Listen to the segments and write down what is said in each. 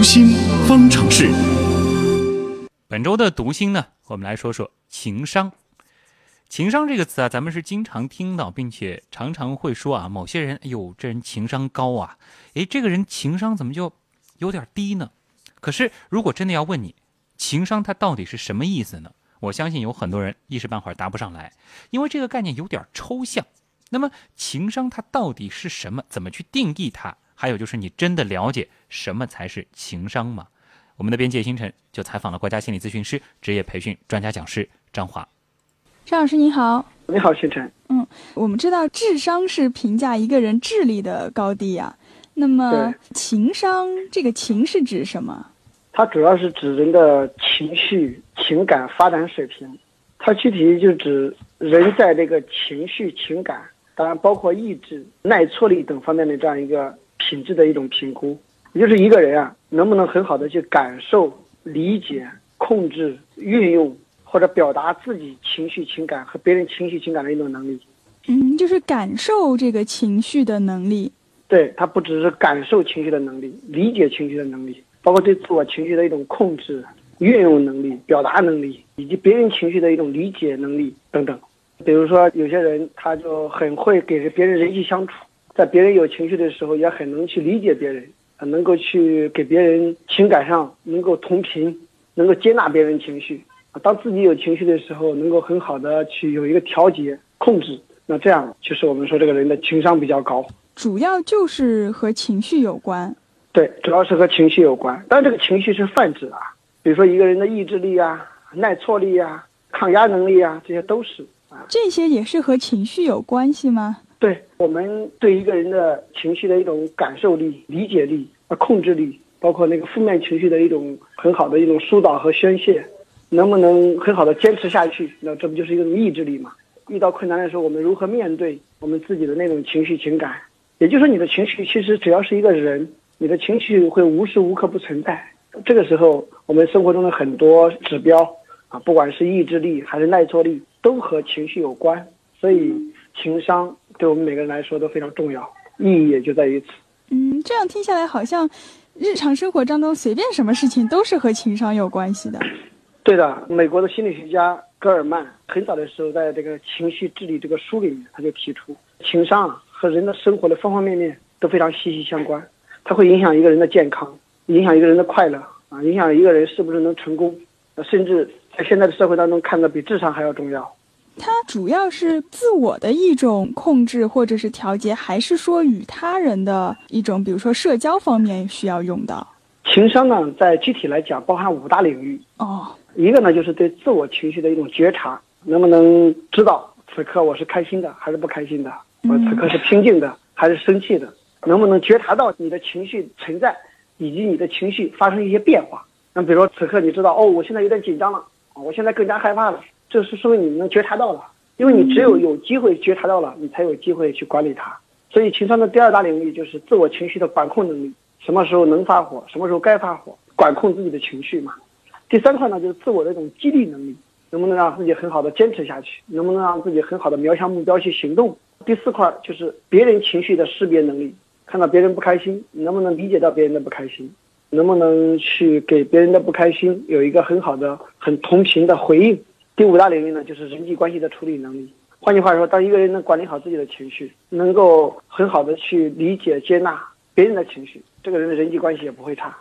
读心方程式。本周的读心呢，我们来说说情商。情商这个词啊，咱们是经常听到，并且常常会说啊，某些人，哎呦，这人情商高啊，诶，这个人情商怎么就有点低呢？可是，如果真的要问你，情商它到底是什么意思呢？我相信有很多人一时半会儿答不上来，因为这个概念有点抽象。那么，情商它到底是什么？怎么去定义它？还有就是，你真的了解什么才是情商吗？我们的编辑星辰就采访了国家心理咨询师、职业培训专家讲师张华。张老师您好，你好，星辰。嗯，我们知道智商是评价一个人智力的高低呀。那么情商这个情是指什么？它主要是指人的情绪、情感发展水平。它具体就指人在这个情绪、情感，当然包括意志、耐挫力等方面的这样一个。品质的一种评估，也就是一个人啊，能不能很好的去感受、理解、控制、运用或者表达自己情绪、情感和别人情绪、情感的一种能力。嗯，就是感受这个情绪的能力。对他不只是感受情绪的能力，理解情绪的能力，包括对自我情绪的一种控制、运用能力、表达能力，以及别人情绪的一种理解能力等等。比如说，有些人他就很会给别人人际相处。在别人有情绪的时候，也很能去理解别人，能够去给别人情感上能够同频，能够接纳别人情绪。当自己有情绪的时候，能够很好的去有一个调节控制。那这样就是我们说这个人的情商比较高。主要就是和情绪有关。对，主要是和情绪有关。但这个情绪是泛指啊，比如说一个人的意志力啊、耐挫力啊、抗压能力啊，这些都是啊。这些也是和情绪有关系吗？对我们对一个人的情绪的一种感受力、理解力、啊控制力，包括那个负面情绪的一种很好的一种疏导和宣泄，能不能很好的坚持下去？那这不就是一种意志力嘛？遇到困难的时候，我们如何面对我们自己的那种情绪情感？也就是说，你的情绪其实只要是一个人，你的情绪会无时无刻不存在。这个时候，我们生活中的很多指标啊，不管是意志力还是耐挫力，都和情绪有关。所以，情商。对我们每个人来说都非常重要，意义也就在于此。嗯，这样听下来，好像日常生活当中随便什么事情都是和情商有关系的。对的，美国的心理学家戈尔曼很早的时候，在这个《情绪治理》这个书里面，他就提出，情商啊和人的生活的方方面面都非常息息相关，它会影响一个人的健康，影响一个人的快乐啊，影响一个人是不是能成功，甚至在现在的社会当中，看得比智商还要重要。它主要是自我的一种控制或者是调节，还是说与他人的一种，比如说社交方面需要用到？情商呢，在具体来讲，包含五大领域。哦，一个呢，就是对自我情绪的一种觉察，能不能知道此刻我是开心的还是不开心的？我此刻是平静的还是生气的？能不能觉察到你的情绪存在，以及你的情绪发生一些变化？那比如说此刻你知道，哦，我现在有点紧张了，我现在更加害怕了。这是说明你能觉察到了，因为你只有有机会觉察到了，你才有机会去管理它。所以情商的第二大领域就是自我情绪的管控能力，什么时候能发火，什么时候该发火，管控自己的情绪嘛。第三块呢就是自我的一种激励能力，能不能让自己很好的坚持下去，能不能让自己很好的瞄向目标去行动。第四块就是别人情绪的识别能力，看到别人不开心，能不能理解到别人的不开心，能不能去给别人的不开心有一个很好的、很同情的回应。第五大领域呢，就是人际关系的处理能力。换句话说，当一个人能管理好自己的情绪，能够很好的去理解、接纳别人的情绪，这个人的人际关系也不会差。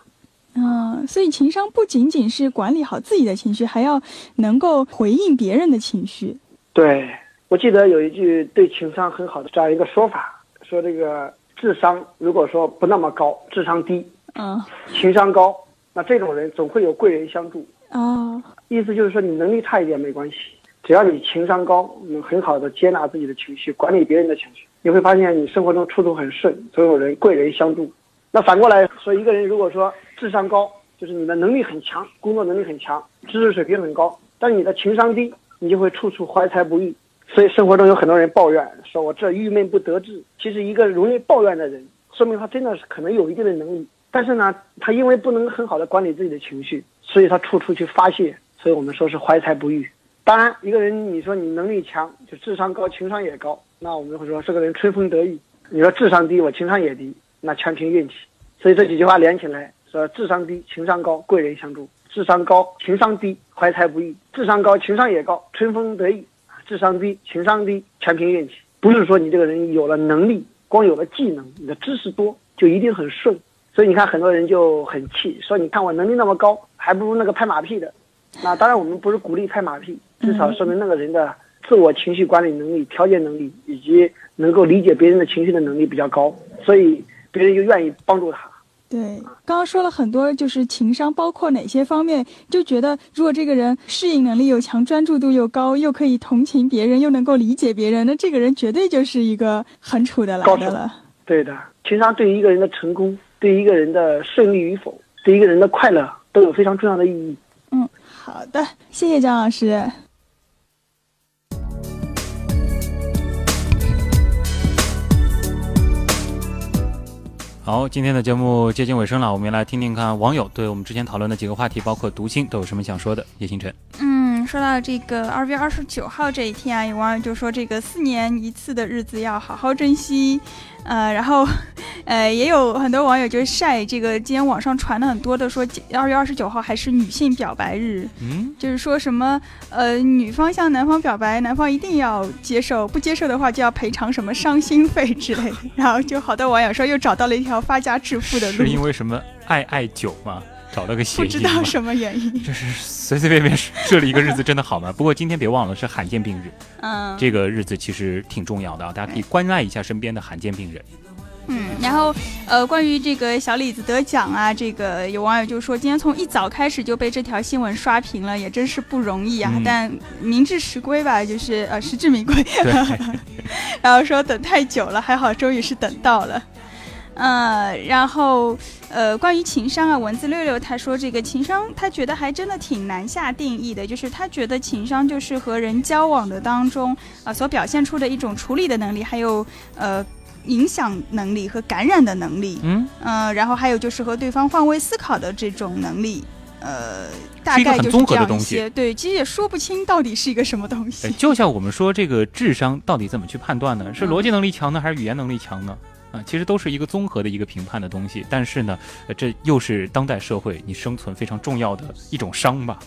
嗯，所以情商不仅仅是管理好自己的情绪，还要能够回应别人的情绪。对，我记得有一句对情商很好的这样一个说法，说这个智商如果说不那么高，智商低，嗯，情商高，那这种人总会有贵人相助。哦，意思就是说，你能力差一点没关系，只要你情商高，能很好的接纳自己的情绪，管理别人的情绪，你会发现你生活中处处很顺，总有人贵人相助。那反过来说，一个人如果说智商高，就是你的能力很强，工作能力很强，知识水平很高，但你的情商低，你就会处处怀才不遇。所以生活中有很多人抱怨，说我这郁闷不得志。其实一个容易抱怨的人，说明他真的是可能有一定的能力，但是呢，他因为不能很好的管理自己的情绪。所以他处处去发泄，所以我们说是怀才不遇。当然，一个人你说你能力强，就智商高，情商也高，那我们会说这个人春风得意。你说智商低，我情商也低，那全凭运气。所以这几句话连起来，说智商低，情商高，贵人相助；智商高，情商低，怀才不遇；智商高，情商也高，春风得意；智商低，情商低，全凭运气。不是说你这个人有了能力，光有了技能，你的知识多就一定很顺。所以你看，很多人就很气，说你看我能力那么高，还不如那个拍马屁的。那当然，我们不是鼓励拍马屁，至少说明那个人的自我情绪管理能力、调节能力以及能够理解别人的情绪的能力比较高，所以别人就愿意帮助他。对，刚刚说了很多，就是情商包括哪些方面，就觉得如果这个人适应能力又强，专注度又高，又可以同情别人，又能够理解别人，那这个人绝对就是一个很处得来的了。对的，情商对于一个人的成功。对一个人的胜利与否，对一个人的快乐都有非常重要的意义。嗯，好的，谢谢张老师。好，今天的节目接近尾声了，我们来听听看网友对我们之前讨论的几个话题，包括读心，都有什么想说的。叶星辰，嗯，说到这个二月二十九号这一天啊，有网友就说这个四年一次的日子要好好珍惜。呃，然后，呃，也有很多网友就晒这个，今天网上传的很多的说，二月二十九号还是女性表白日，嗯，就是说什么，呃，女方向男方表白，男方一定要接受，不接受的话就要赔偿什么伤心费之类的。然后就好多网友说，又找到了一条发家致富的路，是因为什么爱爱酒吗？找了个谐音，不知道什么原因，就 是随随便便设了一个日子真的好吗？不过今天别忘了是罕见病日，嗯，这个日子其实挺重要的啊，大家可以关爱一下身边的罕见病人。嗯，然后呃，关于这个小李子得奖啊，这个有网友就说，今天从一早开始就被这条新闻刷屏了，也真是不容易啊。但明至实归吧，就是呃实至名归。然后说等太久了，还好终于是等到了。嗯，然后，呃，关于情商啊，文字六六他说这个情商，他觉得还真的挺难下定义的，就是他觉得情商就是和人交往的当中啊所表现出的一种处理的能力，还有呃影响能力和感染的能力，嗯嗯，然后还有就是和对方换位思考的这种能力，呃，大概就是这样一些。对，其实也说不清到底是一个什么东西。就像我们说这个智商到底怎么去判断呢？是逻辑能力强呢，还是语言能力强呢？啊，其实都是一个综合的一个评判的东西，但是呢，这又是当代社会你生存非常重要的一种伤吧。